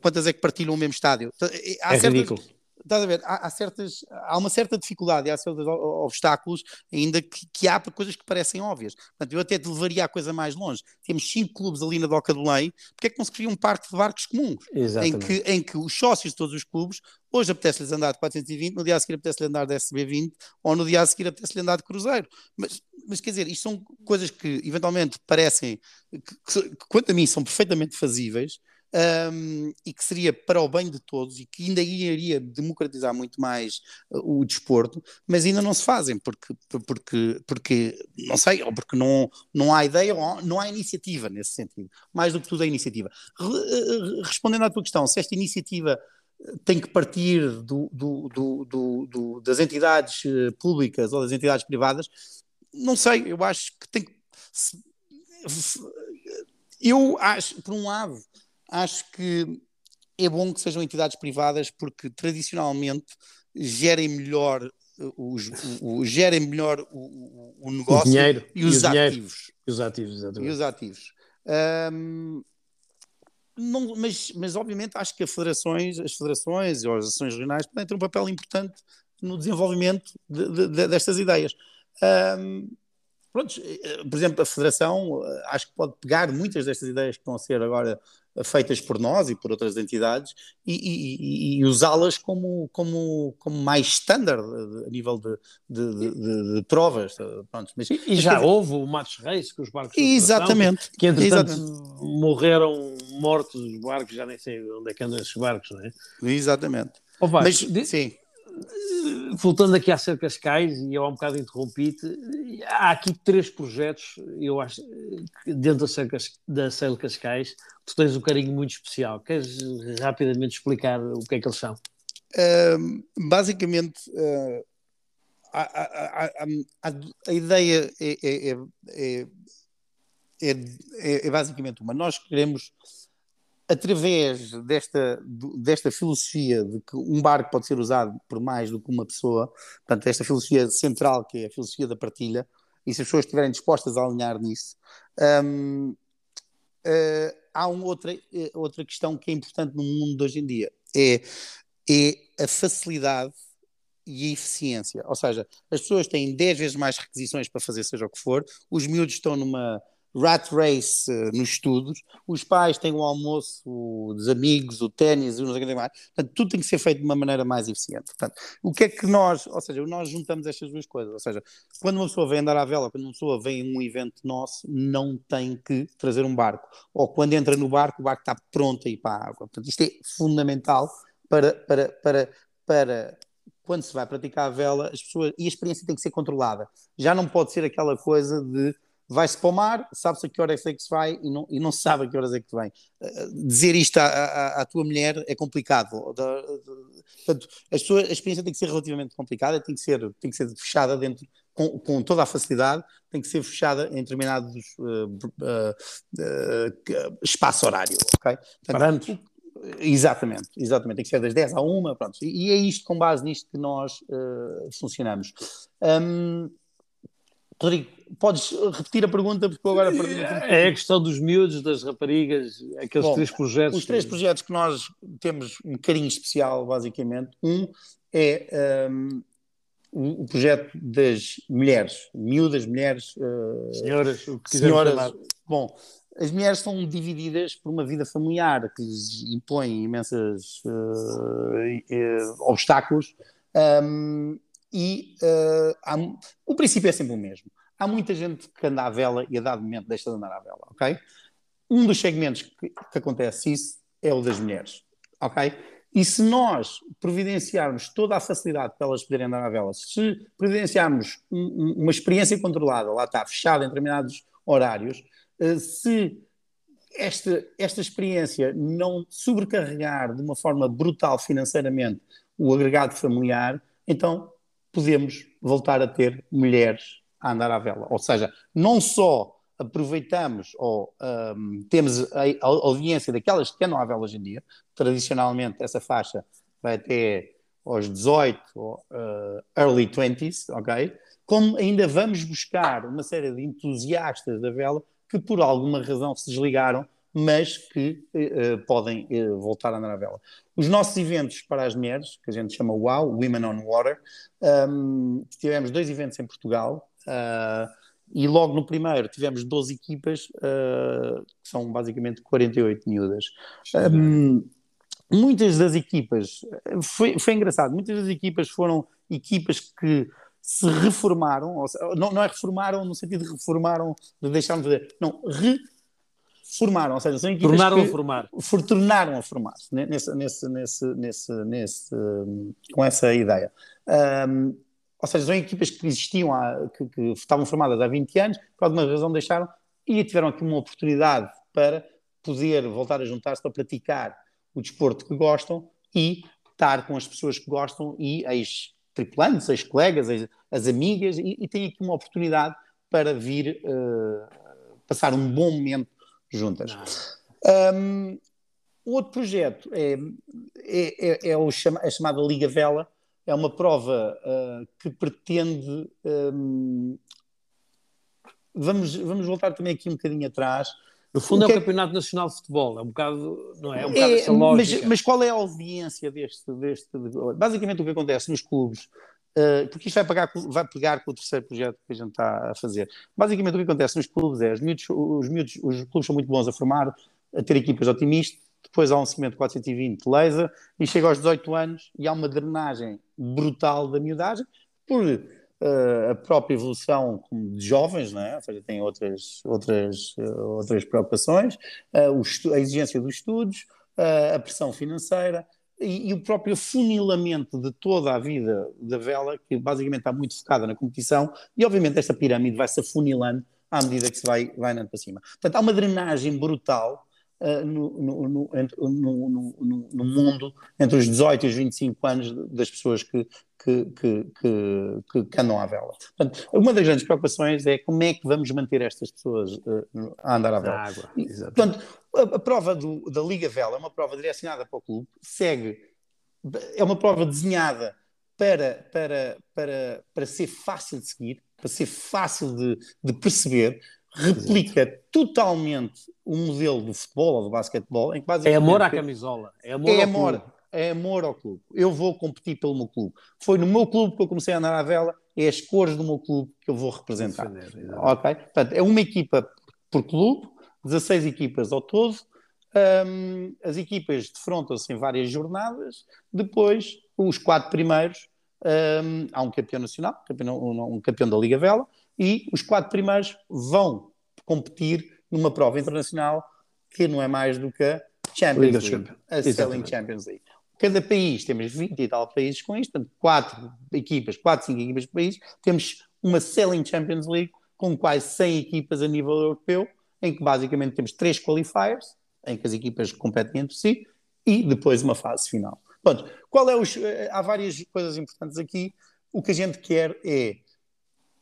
Quantas é que partilham o mesmo estádio? Há é certas, ridículo estás a ver, há, há, certas, há uma certa dificuldade, há certos obstáculos, ainda que, que há coisas que parecem óbvias. Portanto, eu até te levaria a coisa mais longe. Temos cinco clubes ali na Doca do Lei, porque é que não se cria um parque de barcos comuns? Em que, em que os sócios de todos os clubes, hoje apetece-lhes andar de 420, no dia a seguir apetece-lhes andar de SB20, ou no dia a seguir apetece-lhes andar de cruzeiro. Mas, mas quer dizer, isto são coisas que eventualmente parecem, que, que, quanto a mim, são perfeitamente fazíveis, um, e que seria para o bem de todos e que ainda iria democratizar muito mais uh, o desporto, mas ainda não se fazem porque, porque, porque não sei, ou porque não, não há ideia ou não há iniciativa nesse sentido. Mais do que tudo é iniciativa. Re, uh, respondendo à tua questão, se esta iniciativa uh, tem que partir do, do, do, das entidades públicas ou das entidades privadas, não sei, eu acho que tem que. Eu acho, por um lado, acho que é bom que sejam entidades privadas porque tradicionalmente gerem melhor os, os gerem melhor o, o negócio o dinheiro, e os, e ativos. E os ativos, exatamente. E os ativos. Um, não, mas, mas obviamente acho que as federações, as federações ou as ações regionais podem ter um papel importante no desenvolvimento de, de, de, destas ideias. Um, pronto, eh, por exemplo, a Federação eh, acho que pode pegar muitas destas ideias que estão a ser agora feitas por nós e por outras entidades e, e, e usá-las como, como, como mais standard a nível de, de, de, de provas. Pronto, mas, e, já mas, houve o Matos Reis com os barcos exatamente, que entretanto exatamente. morreram mortos os barcos, já nem sei onde é que andam esses barcos, não é? Exatamente. Oh, mas, sim voltando aqui à Ser Cascais, e eu há um bocado interrompi-te, há aqui três projetos, eu acho, dentro da Ser Cascais, tu tens um carinho muito especial. Queres rapidamente explicar o que é que eles são? Uh, basicamente, uh, a, a, a, a, ideia é, é, é, é, é basicamente uma. Nós queremos através desta, desta filosofia de que um barco pode ser usado por mais do que uma pessoa, portanto, esta filosofia central que é a filosofia da partilha, e se as pessoas estiverem dispostas a alinhar nisso, um, uh, há uma outra, eh, outra questão que é importante no mundo de hoje em dia, é, é a facilidade e a eficiência. Ou seja, as pessoas têm 10 vezes mais requisições para fazer seja o que for, os miúdos estão numa rat race uh, nos estudos, os pais têm o almoço dos amigos, o ténis, não sei o que mais. Portanto, tudo tem que ser feito de uma maneira mais eficiente. Portanto, o que é que nós, ou seja, nós juntamos estas duas coisas. Ou seja, quando uma pessoa vem andar à vela, quando uma pessoa vem em um evento nosso, não tem que trazer um barco. Ou quando entra no barco, o barco está pronto a ir para a água. Portanto, isto é fundamental para, para, para, para quando se vai praticar a vela, as pessoas, e a experiência tem que ser controlada. Já não pode ser aquela coisa de vai-se para o mar, sabe-se a que horas é que se vai e não, e não se sabe a que horas é que vem. Uh, dizer isto à, à, à, tua mulher é complicado. Portanto, a, sua, a experiência tem que ser relativamente complicada, tem que ser, tem que ser fechada dentro, com, com toda a facilidade, tem que ser fechada em determinados uh, uh, espaço horário, ok? Portanto, Exatamente, exatamente, tem que ser das 10 à 1, pronto. E, e é isto, com base nisto, que nós funcionamos. Um, Rodrigo, podes repetir a pergunta porque eu agora perdi É a questão dos miúdos, das raparigas, aqueles Bom, três projetos. Os três projetos que nós temos um carinho especial, basicamente. Um é um, o projeto das mulheres, miúdas, mulheres. Uh, senhoras, o que senhoras. Chamar. Bom, as mulheres são divididas por uma vida familiar que lhes impõe imensos uh, uh, obstáculos. Um, e uh, há, o princípio é sempre o mesmo. Há muita gente que anda à vela e a dado momento deixa de andar à vela, ok? Um dos segmentos que, que acontece isso é o das mulheres, ok? E se nós providenciarmos toda a facilidade para elas poderem andar à vela, se providenciarmos um, um, uma experiência controlada, lá está, fechada em determinados horários, uh, se esta, esta experiência não sobrecarregar de uma forma brutal financeiramente o agregado familiar, então podemos voltar a ter mulheres a andar à vela. Ou seja, não só aproveitamos ou um, temos a, a, audiência daquelas que andam à vela hoje em dia, tradicionalmente essa faixa vai até aos 18 ou uh, early 20s, ok? Como ainda vamos buscar uma série de entusiastas da vela que por alguma razão se desligaram, mas que uh, podem uh, voltar a andar à vela. Os nossos eventos para as mulheres, que a gente chama WOW, Women on Water, um, tivemos dois eventos em Portugal, uh, e logo no primeiro tivemos 12 equipas, que são basicamente 48 miúdas. Um, muitas das equipas, foi, foi engraçado, muitas das equipas foram equipas que se reformaram, seja, não, não, é reformaram no sentido de reformaram, de deixaram de fazer, não, reformaram, ou seja, são equipas tornaram que a formar. For, tornaram a formar-se nesse, nesse, nesse, nesse, nesse, com essa ideia. Um, ou seja, são equipas que existiam, há, que, que, estavam formadas há 20 anos, por alguma razão deixaram e tiveram aqui uma oportunidade para poder voltar a juntar-se para praticar o desporto que gostam e estar com as pessoas que gostam e ex tripulantes, as colegas, as, as amigas, e, e têm aqui uma oportunidade para vir uh, passar um bom momento juntas. Um, outro projeto é, é, é, é o chama, a chamada Liga Vela, é uma prova uh, que pretende. Um, vamos, vamos voltar também aqui um bocadinho atrás. No fundo é o Campeonato Nacional de Futebol, é um bocado, não é? é um bocado é, essa lógica. Mas, mas, qual é a audiência deste, deste... Basicamente o que acontece nos clubes, porque isto vai, pagar, vai pegar com o terceiro projeto que a gente está a fazer. Basicamente o que acontece nos clubes é, os, miúdos, os, miúdos, os clubes são muito bons a formar, a ter equipas otimistas, depois há um segmento 420 laser e chega aos 18 anos e há uma drenagem brutal da miudagem por uh, a própria evolução de jovens, não é? ou seja, tem outras, outras, uh, outras preocupações, uh, a exigência dos estudos, a pressão financeira e, e, o próprio funilamento de toda a vida da vela, que basicamente está muito focada na competição, e obviamente esta pirâmide vai se afunilando à medida que se vai, vai andando para cima. Portanto, há uma drenagem brutal no, no, no, no, mundo entre os 18 e os 25 anos das pessoas que, que, que, que, andam à vela. Portanto, uma das grandes preocupações é como é que vamos manter estas pessoas uh, a andar à vela. Água, portanto, a, a prova do, da Liga Vela é uma prova direcionada para o clube, segue, é uma prova desenhada para, para, para, para ser fácil de seguir, para ser fácil de, de perceber, replica Exato. totalmente o modelo do futebol ou do basquetebol, em que basicamente... É amor à camisola, é amor é ao amor, clube é amor ao clube. Eu vou competir pelo meu clube. Foi no meu clube que eu comecei a andar à vela, é as cores do meu clube que eu vou representar. ok? Portanto, é uma equipa por clube, 16 equipas ao todo. Um, as equipas defrontam-se em várias jornadas. Depois, os quatro primeiros, um, há um campeão nacional, um, um campeão da Liga Vela, e os quatro primeiros vão competir numa prova internacional que não é mais do que a Champions League, a Selling Champions League. Cada país, temos 20 e tal países com isto, portanto, quatro equipas, quatro, cinco equipas por país, temos uma Selling Champions League com quase 100 equipas a nível europeu, em que basicamente temos três qualifiers, em que as equipas competem entre si, e depois uma fase final. Pronto, qual é os, eh, há várias coisas importantes aqui. O que a gente quer é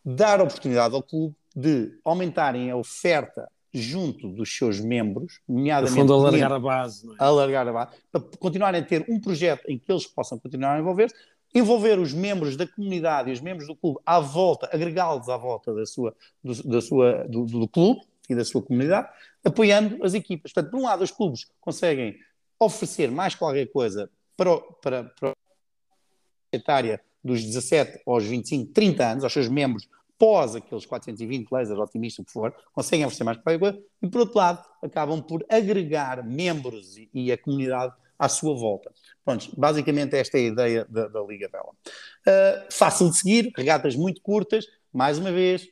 dar oportunidade ao clube de aumentarem a oferta junto dos seus membros, nomeadamente. No fundo, alargar a base. É? Alargar a base, para continuarem a ter um projeto em que eles possam continuar a envolver-se, envolver os membros da comunidade e os membros do clube à volta, agregá-los à volta da sua, do, da sua, do, do, clube e da sua comunidade, apoiando as equipas. Portanto, por um lado, os clubes conseguem oferecer mais qualquer coisa para, para, para a etária dos 17 aos 25, 30 anos, aos seus membros pós aqueles 420 lasers otimistas, o que for, conseguem oferecer mais qualquer coisa, e por outro lado, acabam por agregar membros e, e a comunidade à sua volta. Pronto, basicamente esta é a ideia da, da Liga Vela. Uh, fácil de seguir, regatas muito curtas, mais uma vez,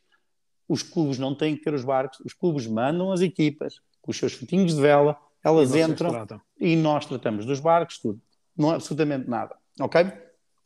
os clubes não têm que ter os barcos, os clubes mandam as equipas com os seus fotinhos de vela, elas entram e nós tratamos dos barcos, tudo. Não é absolutamente nada. Ok?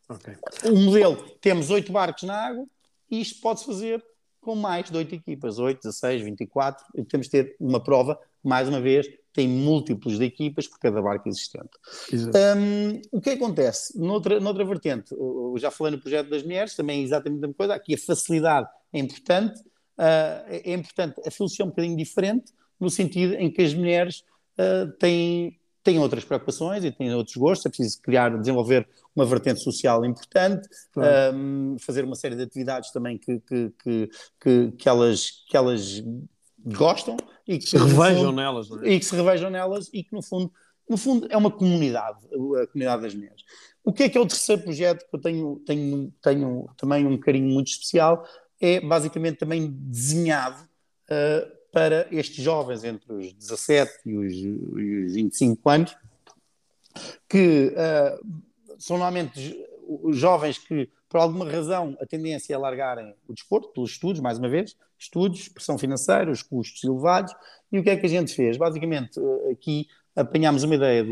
Ok. O modelo, temos oito barcos na água, e isto pode-se fazer com mais de 8 equipas, 8, 16, 24, e temos de ter uma prova mais uma vez, tem múltiplos de equipas por cada barco existente. Um, o que acontece? Noutra, noutra vertente, eu já falei no projeto das mulheres, também é exatamente a mesma coisa, aqui a facilidade é importante, uh, é importante, a filosofia é um bocadinho diferente, no sentido em que as mulheres uh, têm, têm outras preocupações e têm outros gostos, é preciso criar, desenvolver uma vertente social importante, claro. um, fazer uma série de atividades também que, que, que, que, que elas, que elas gostam e que se revejam fundo, nelas, é? e que se revejam nelas e que no fundo, no fundo é uma comunidade, a comunidade das mulheres. O que é que é o terceiro projeto que eu tenho, tenho, tenho também um carinho muito especial? É basicamente também desenhado uh, para estes jovens entre os 17 e os, e os 25 anos, que uh, são normalmente os jovens que por alguma razão, a tendência é largarem o desporto, pelos estudos, mais uma vez, estudos, pressão financeira, os custos elevados. E o que é que a gente fez? Basicamente, eh, aqui apanhámos uma ideia de,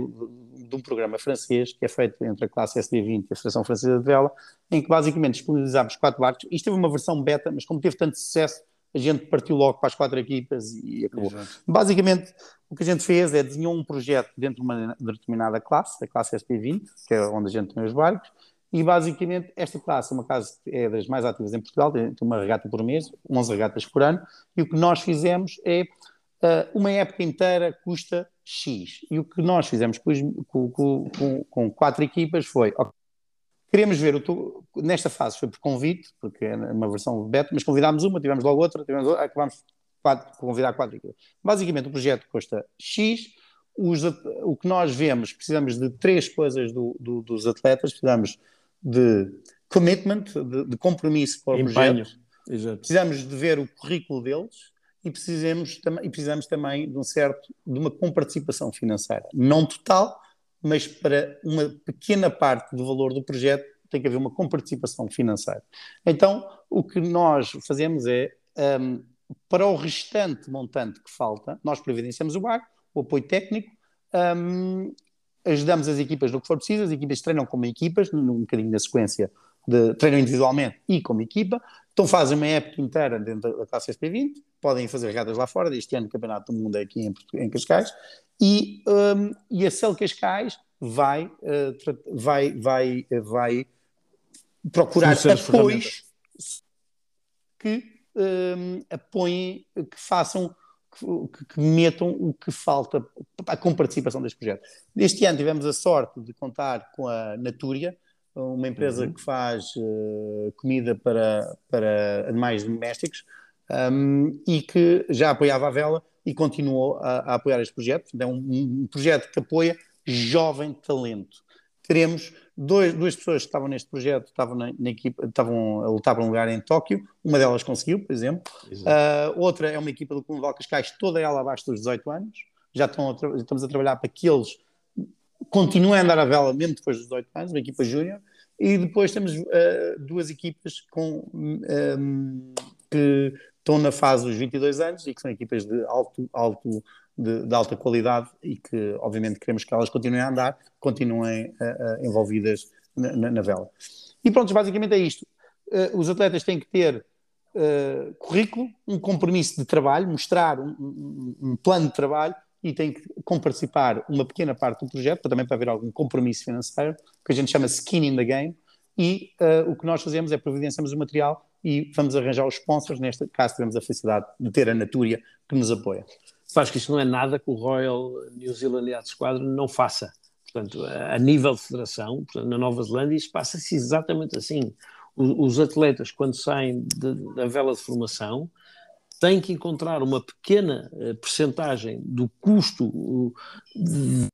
de um programa francês que é feito entre a classe SD20 e a Federação Francesa de Vela, em que basicamente disponibilizámos quatro barcos. Isto teve uma versão beta, mas como teve tanto sucesso, a gente partiu logo para as quatro equipas e acabou. Exato. Basicamente, o que a gente fez é desenhou um projeto dentro de uma determinada classe, a classe SP20, que é onde a gente tem os barcos, e basicamente esta classe é uma classe é das mais ativas em Portugal, tem uma regata por mês, 11 regatas por ano, e o que nós fizemos é uh, uma época inteira custa X. E o que nós fizemos com, com, com, com quatro equipas foi. Okay, queremos ver, o nesta fase foi por convite, porque é uma versão beta, mas convidámos uma, tivemos logo outra, tivemos outra, acabámos quatro, convidar quatro equipas. Basicamente o projeto custa X, os, o que nós vemos, precisamos de três coisas do, do, dos atletas, precisamos de commitment, de, de compromisso para o Empenho. projeto. Exato. Precisamos de ver o currículo deles e precisamos, e precisamos também de um certo de uma comparticipação financeira, não total, mas para uma pequena parte do valor do projeto tem que haver uma comparticipação financeira. Então, o que nós fazemos é, um, para o restante montante que falta, nós providenciamos o barco, o apoio técnico, um, ajudamos as equipas no que for preciso, as equipas treinam como equipas, num bocadinho na sequência de treinam individualmente e como equipa, então fazem uma época inteira dentro da classe SP20, podem fazer regatas lá fora, este ano o Campeonato do Mundo é aqui em, em Cascais, e, um, e a CEL Cascais vai, uh, vai, vai, vai procurar apoios que um, apoiem, que façam que, que, metam o que falta com participação deste projeto. Este ano tivemos a sorte de contar com a Natúria, uma empresa uhum. que faz uh, comida para, para animais domésticos um, e que já apoiava a vela e continuou a, a apoiar este projeto. É um, um projeto que apoia jovem talento. Teremos Dois, duas pessoas que estavam neste projeto estavam na, na, equipa, estavam a lutar para um lugar em Tóquio, uma delas conseguiu, por exemplo. Uh, outra é uma equipa do Clube Cascais, toda ela abaixo dos 18 anos. Já estão a estamos a trabalhar para que eles continuem a andar a vela mesmo depois dos 18 anos, uma equipa júnior. E depois temos uh, duas equipas com, um, que estão na fase dos 22 anos e que são equipas de alto, alto de, de, alta qualidade e que, obviamente, queremos que elas continuem a andar, continuem uh, uh, envolvidas na, na, na, vela. E pronto, basicamente é isto. Uh, os atletas têm que ter currículo, um compromisso de trabalho, mostrar um, um, um, plano de trabalho e têm que comparticipar uma pequena parte do projeto, para também para haver algum compromisso financeiro, que a gente chama skin in the game, e o que nós fazemos é providenciamos o material e vamos arranjar os sponsors, neste caso teremos a felicidade de ter a Natúria que nos apoia faz que isto não é nada que o Royal New Zealand Yacht Squadron não faça. Portanto, a nível de federação, portanto, na Nova Zelândia, isto passa-se exatamente assim. Os atletas, quando saem de, da vela de formação, têm que encontrar uma pequena uh, percentagem do custo de,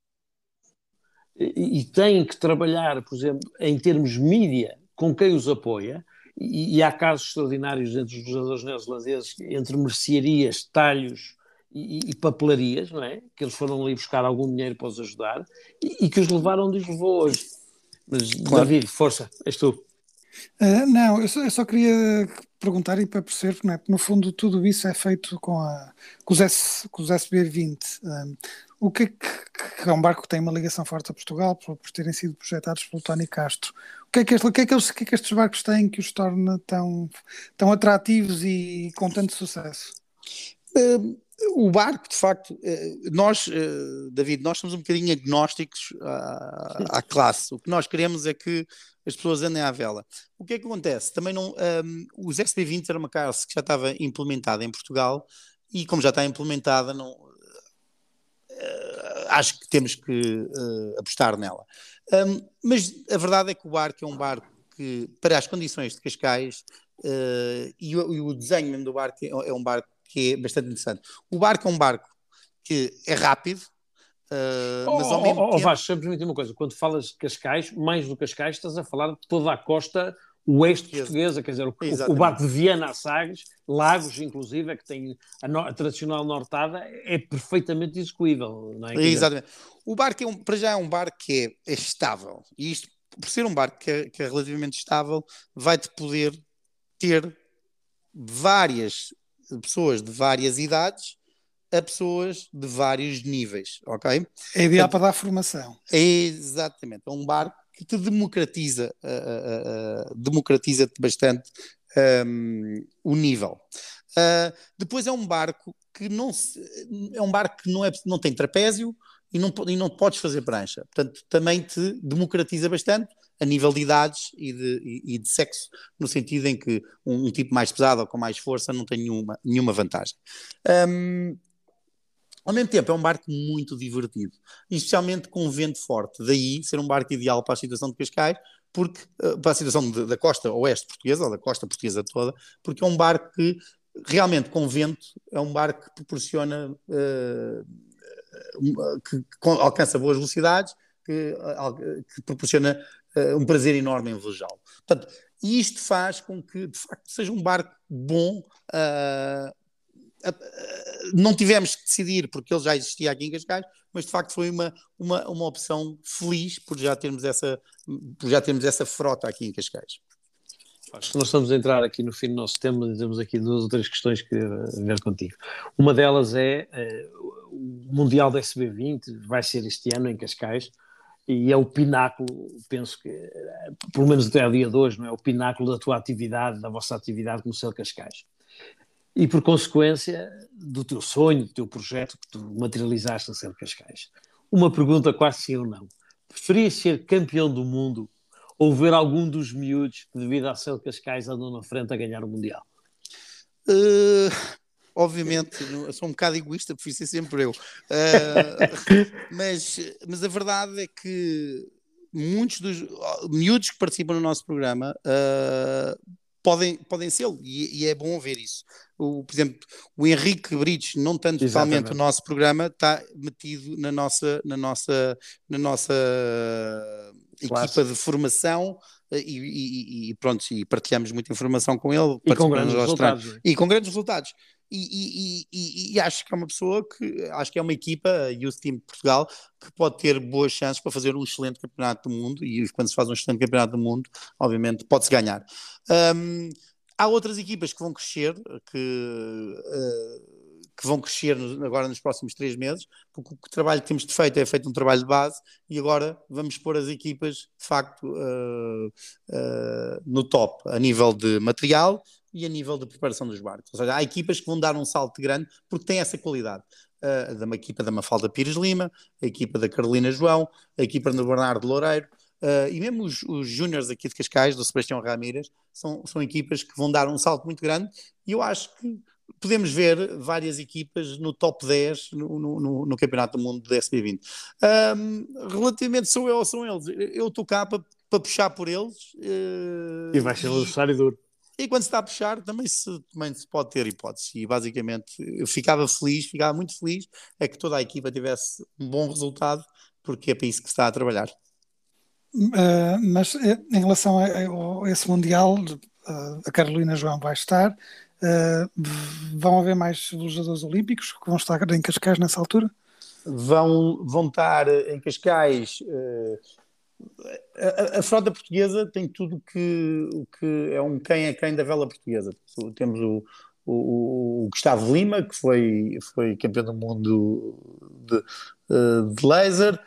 e têm que trabalhar, por exemplo, em termos mídia com quem os apoia, e, e há casos extraordinários entre os jogadores neozelandeses, entre mercearias, talhos, e, e, papelarias, não é? Que eles foram ali buscar algum dinheiro para os ajudar e, e que os levaram onde os levou hoje. Mas, claro. David, força, és tu. Uh, não, eu só, eu só, queria perguntar e para perceber, não é? no fundo tudo isso é feito com, a, com os, S, com os SB20. Um, o que é que, que, é um barco que tem uma ligação forte a Portugal, por, por terem sido projetados pelo Tony Castro? O que é que, este, que, é que, eles, o que, é que estes barcos têm que os torna tão, tão atrativos e com tanto sucesso? Uh, o barco, de facto, eh, nós, eh, David, nós somos um bocadinho agnósticos à, à, classe. O que nós queremos é que as pessoas andem à vela. O que é que acontece? Também não. Um, os XP20 era uma classe que já estava implementada em Portugal e, como já está implementada, não, acho que temos que uh, apostar nela. Um, mas a verdade é que o barco é um barco que, para as condições de Cascais, uh, e, o, e, o, desenho do barco é, é um barco que é bastante interessante. O barco é um barco que é rápido, uh, mas ao oh, mesmo oh, oh, tempo... Vasco, permite uma coisa, quando falas de Cascais, mais do Cascais, estás a falar de toda a costa oeste portuguesa, quer dizer, o, o, barco de Viana a Sagres, Lagos, inclusive, é que tem a, no, a, tradicional nortada, é perfeitamente execuível, não é? Exatamente. O barco, é um, para já, é um barco que é, é estável, e isto, por ser um barco que é, que é relativamente estável, vai-te poder ter várias pessoas de várias idades a pessoas de vários níveis, ok? É ideal para dar formação. É exatamente, é um barco que te democratiza, uh, uh, democratiza-te bastante um, o nível. depois é um barco que não se, é um barco que não, é, não tem trapézio e não, e não podes fazer prancha. Portanto, também te democratiza bastante a nível de idades e de, e, e de sexo, no sentido em que um, um, tipo mais pesado ou com mais força não tem nenhuma, nenhuma vantagem. Um, ao mesmo tempo, é um barco muito divertido, especialmente com vento forte. Daí ser um barco ideal para a situação de Cascais, porque, uh, para a situação de, da costa oeste portuguesa, ou da costa portuguesa toda, porque é um barco que, realmente, com vento, é um barco que proporciona, uh, que, que, alcança boas velocidades, que, que proporciona uh, um prazer enorme em velejá-lo. Portanto, isto faz com que, de facto, seja um barco bom. Não tivemos que decidir porque ele já existia aqui em Cascais, mas de facto foi uma, uma, uma opção feliz por já termos essa, por já termos essa frota aqui em Cascais. Acho que nós estamos a entrar aqui no fim do nosso tema e temos aqui duas ou três questões que queria ver contigo. Uma delas é uh, o Mundial da SB20, vai ser este ano em Cascais e é o pináculo, penso que, pelo menos até ao dia de hoje, não é? O pináculo da tua atividade, da vossa atividade como Céu Cascais. E por consequência do teu sonho, do teu projeto que tu materializaste a Céu Cascais. Uma pergunta quase sim ou não. Preferias ser campeão do mundo ou ver algum dos miúdos que, devido a Céu Cascais, andam na frente a ganhar o Mundial? Uh, obviamente, sou um bocado egoísta, prefiro ser sempre eu. Uh, mas, mas a verdade é que muitos dos miúdos que participam no nosso programa uh, podem, podem ser e, e, é bom ver isso. O, por exemplo, o Henrique Brites, não tanto Exatamente. totalmente o nosso programa, está metido na nossa, na nossa, na nossa equipa de formação e, e, e, pronto, e partilhamos muita informação com ele e com grandes resultados. E com grandes resultados e, e, e, acho que é uma pessoa que acho que é uma equipa, a Youth Team de Portugal, que pode ter boas chances para fazer um excelente campeonato do mundo e quando se faz um excelente campeonato do mundo, obviamente pode-se ganhar. Um, há outras equipas que vão crescer, que, uh, que vão crescer agora nos próximos três meses, porque o trabalho que temos feito é feito um trabalho de base e agora vamos pôr as equipas de facto uh, uh, no top a nível de material e a nível de preparação dos barcos. Ou seja, há equipas que vão dar um salto grande porque têm essa qualidade. Uh, da equipa da Mafalda Pires Lima, a equipa da Carolina João, a equipa do Bernardo Loureiro, uh, e mesmo os, os júniores aqui de Cascais, do Sebastião Ramírez, são, são equipas que vão dar um salto muito grande e eu acho que podemos ver várias equipas no top 10 no, no, no Campeonato do Mundo do SB20. Um, relativamente sou eu ou são eles, eu estou cá para, para puxar por eles. Uh, e vai ser um adversário duro. E quando se está a puxar, também se, também se pode ter hipóteses. E basicamente eu ficava feliz, ficava muito feliz, é que toda a equipa tivesse um bom resultado, porque é para isso que se está a trabalhar. Uh, mas eh, em relação a, a, esse Mundial, uh, a Carolina João vai estar. Uh, vão haver mais velejadores olímpicos que vão estar em Cascais nessa altura? Vão, vão estar em Cascais a, a, frota portuguesa tem tudo que, que é um quem é quem da vela portuguesa. Temos o, o, o, Gustavo Lima, que foi, foi campeão do mundo de, eh, de laser.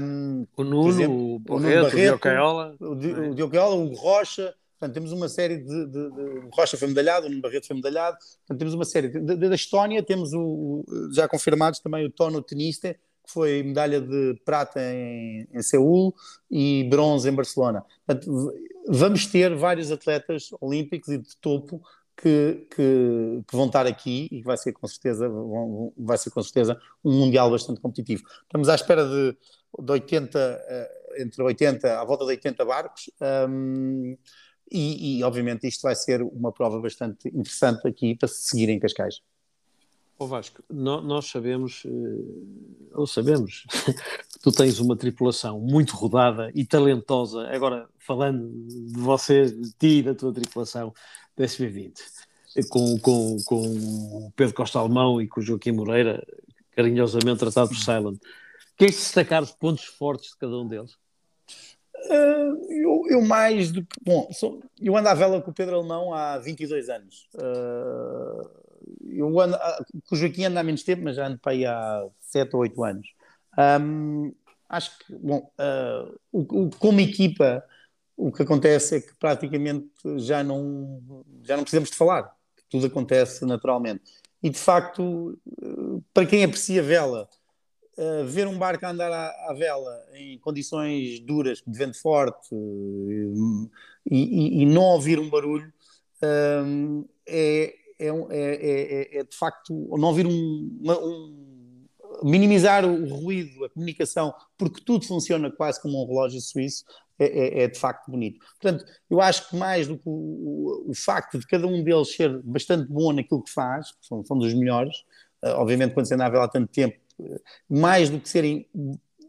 Um, o Nuno, exemplo, o, Nuno Barreto, o Diogo Caiola, o, Diogo Caiola, o Rocha, Portanto, temos uma série de, de, de Rocha foi medalhado, o Nuno Barreto foi medalhado. Portanto, temos uma série de, da Estónia, temos o, já confirmados também o Tono Tenista, que foi medalha de prata em, em Seul e bronze em Barcelona. Portanto, vamos ter vários atletas olímpicos e de topo que, que, que, vão estar aqui e que vai ser com certeza vão, vai ser com certeza um mundial bastante competitivo. Estamos à espera de, de 80 eh, entre 80 à volta de 80 barcos um, e, e, obviamente isto vai ser uma prova bastante interessante aqui para se seguir em Cascais. Ó Vasco, nós sabemos, eh, ou sabemos, que tu tens uma tripulação muito rodada e talentosa. Agora, falando de você, de ti e da tua tripulação da SV20, com, com, com o Pedro Costa Alemão e com o Joaquim Moreira, carinhosamente tratado por Silent. Queres destacar os pontos fortes de cada um deles? Uh, eu, eu, mais do que. Bom, sou, eu ando à vela com o Pedro Alemão há 22 anos. Uh, eu ando, ah, o Joaquim ando há menos tempo, mas já ando para aí há 7 ou 8 anos. Um, acho que, bom, uh, o, o, como equipa, o que acontece é que praticamente já não, já não precisamos de falar, tudo acontece naturalmente. E de facto, uh, para quem aprecia vela, uh, ver um barco andar à, à, vela em condições duras, de vento forte e, e, e não ouvir um barulho é é, é, é, é, de facto não ouvir um, uma, um, minimizar o ruído, a comunicação, porque tudo funciona quase como um relógio suíço, é, é, é de facto bonito. Portanto, eu acho que mais do que o, o, o, facto de cada um deles ser bastante bom naquilo que faz, são, são dos melhores, uh, obviamente quando se andava há tanto tempo, uh, mais do que serem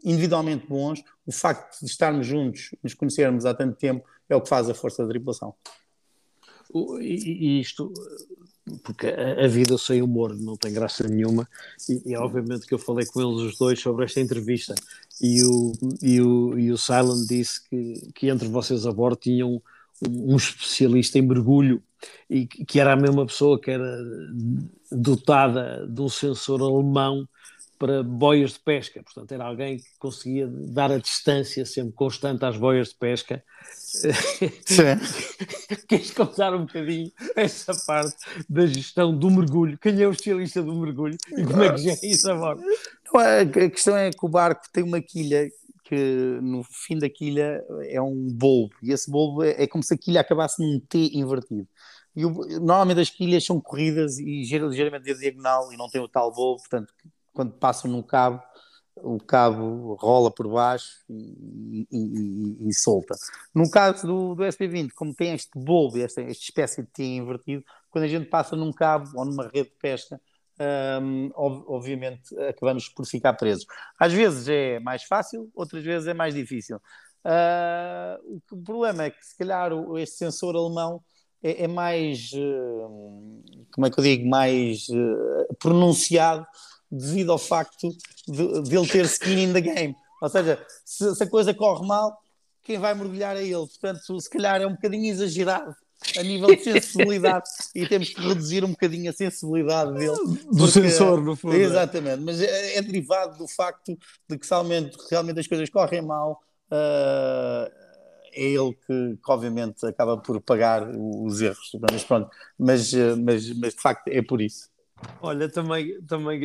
individualmente bons, o facto de estarmos juntos, nos conhecermos há tanto tempo, é o que faz a força da tripulação. E isto, porque a, a, vida sem humor não tem graça nenhuma, e, e, obviamente que eu falei com eles os dois sobre esta entrevista, e o, e o, e o Silent disse que, que entre vocês a bordo tinham um, um especialista em mergulho, e que era a mesma pessoa que era dotada de um sensor alemão para boias de pesca, portanto era alguém que conseguia dar a distância sempre constante às boias de pesca. Queres contar um bocadinho essa parte da gestão do mergulho? Quem é o especialista do mergulho e como é que gera isso agora? A questão é que o barco tem uma quilha que no fim da quilha é um bulbo e esse bulbo é, é como se a quilha acabasse num T invertido. E o, normalmente as quilhas são corridas e ligeiramente de diagonal e não tem o tal bulbo, portanto quando passam no cabo, o cabo rola por baixo e, e, e, e solta. No caso do, do SP20, como tem este bulbo, esta, esta espécie de T invertido, quando a gente passa num cabo ou numa rede de pesca, um, obviamente acabamos por ficar presos. Às vezes é mais fácil, outras vezes é mais difícil. Uh, o, problema é que, se calhar, este sensor alemão é, é mais, uh, como é que eu digo, mais uh, pronunciado devido ao facto de, de ele ter skin in the game. Ou seja, se, se, a coisa corre mal, quem vai mergulhar é ele. Portanto, se calhar é um bocadinho exagerado a nível de sensibilidade e temos que reduzir um bocadinho a sensibilidade dele. Do porque, sensor, no fundo. Exatamente, mas é, é, derivado do facto de que realmente, realmente as coisas correm mal. Uh, é ele que, que, obviamente acaba por pagar os erros, mas pronto, mas, mas, mas de facto é por isso. Olha, também, também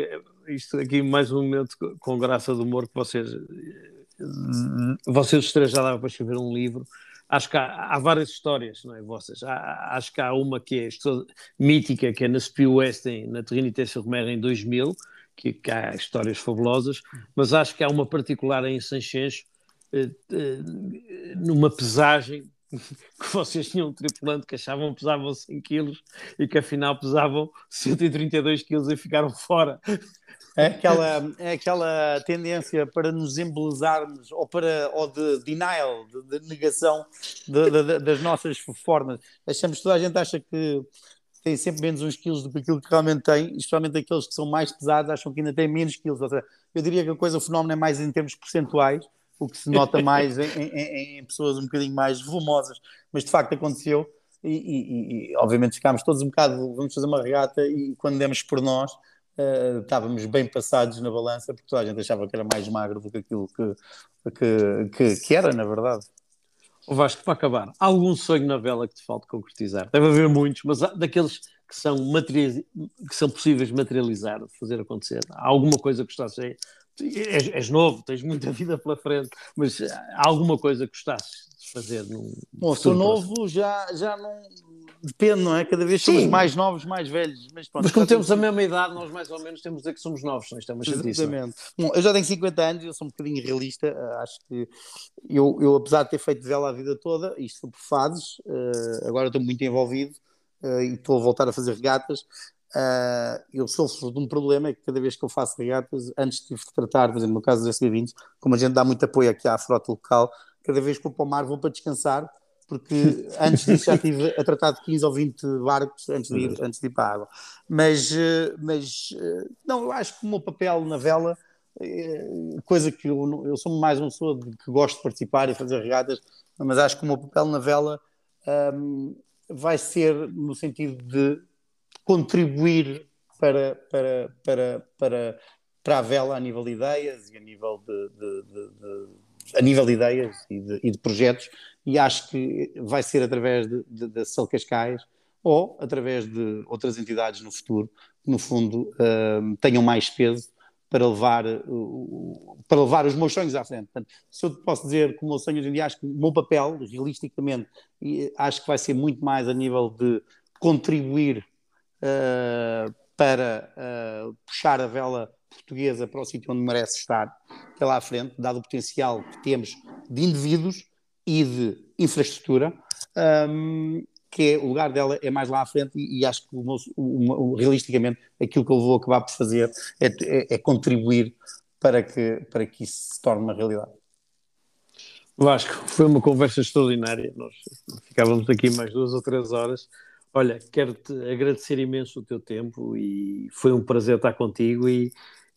isto aqui mais um momento com graça do humor que vocês vocês os três já davam para escrever um livro acho que há, há, várias histórias, não é, vossas? Há, acho que há uma que é mítica, que é na Speed West, na Trinité sur Mer, em 2000, que, que, há histórias fabulosas, mas acho que há uma particular em Sanchens, eh, eh, numa pesagem que vocês tinham um tripulante que achavam que pesavam 100 quilos e que afinal pesavam 132 quilos e ficaram fora. É aquela, é aquela tendência para nos embelezarmos ou, para, ou de denial, de, de negação de, de, das nossas formas. Achamos toda a gente acha que tem sempre menos uns quilos do que aquilo que realmente tem, especialmente aqueles que são mais pesados acham que ainda têm menos quilos. Seja, eu diria que a coisa, o fenómeno é mais em termos percentuais o que se nota mais em, em, em, pessoas um bocadinho mais volumosas, mas de facto aconteceu e, e, e, obviamente ficámos todos um bocado, vamos fazer uma regata e quando demos por nós uh, estávamos bem passados na balança porque toda a gente achava que era mais magro do que aquilo que, que, que, que era na verdade. O Vasco, para acabar, há algum sonho na vela que te falta concretizar? Deve haver muitos, mas daqueles que são, que são possíveis materializar, fazer acontecer. Há alguma coisa que gostasses? És, és, novo, tens muita vida pela frente, mas há alguma coisa que gostasses de fazer? Num Bom, sou novo, já, já não. Depende, não é? Cada vez Sim. somos mais novos, mais velhos. Mas, pronto, mas como temos a mesma idade, nós mais ou menos temos de dizer que somos novos, não é? isto é uma Exatamente. Bom, eu já tenho 50 anos, eu sou um bocadinho realista. Eh, acho que eu, eu apesar de ter feito vela a vida toda, isto por fases, uh, agora estou muito envolvido uh, e estou a voltar a fazer regatas. Uh, eu sofro de um problema é que cada vez que eu faço regatas, antes tive de tratar, por exemplo, no caso do SB20, como a gente dá muito apoio aqui à frota local, cada vez que vou para o mar vou para descansar porque antes disso já estive a tratar de 15 ou 20 barcos antes de ir, antes de ir para a água. Mas, eh, mas eh, não, eu acho que o meu papel na vela, eh, coisa que eu, eu sou mais uma pessoa que gosto de participar e fazer regatas, mas acho que o meu papel na vela um, vai ser no sentido de contribuir para, para, para, para, para a vela a nível de ideias e a nível de, de, de, de a nível de ideias e de, e de projetos e acho que vai ser através da Cel Cascais ou através de outras entidades no futuro que, no fundo, uh, tenham mais peso para levar, uh, para levar os meus sonhos à frente. Portanto, se eu posso dizer que o meu sonho hoje em dia, acho que o meu papel, realisticamente, acho que vai ser muito mais a nível de contribuir uh, para uh, puxar a vela portuguesa para o sítio onde merece estar, que é à frente, dado o potencial que temos de indivíduos e de infraestrutura, um, que é, o lugar dela é mais lá à frente e, e acho que o, o, o, realisticamente aquilo que eu vou acabar por fazer é, é, é, contribuir para que, para que isso se torne uma realidade. Vasco, foi uma conversa extraordinária. Nós ficávamos aqui mais duas ou três horas. Olha, quero-te agradecer imenso o teu tempo e foi um prazer estar contigo e,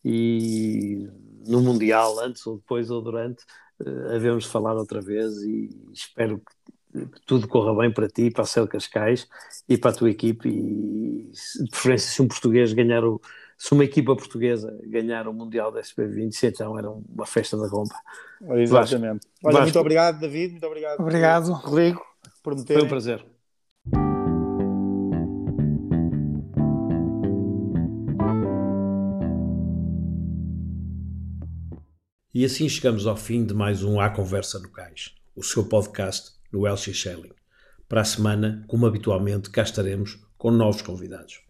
e no Mundial, antes ou depois ou durante, uh, havemos falar outra vez e espero que, que, tudo corra bem para ti, para a Cel Cascais e para a tua equipe e de preferência se um português ganhar o se uma equipa portuguesa ganhar o Mundial da SB20, então era uma festa da rompa. Exatamente. Vasco. Olha, Vasco. muito obrigado, David, muito obrigado. Obrigado. Rodrigo, por me Foi um prazer. E assim chegamos ao fim de mais um A Conversa no Cais, o seu podcast no Elsie Shelling. Para a semana, como habitualmente, cá estaremos com novos convidados.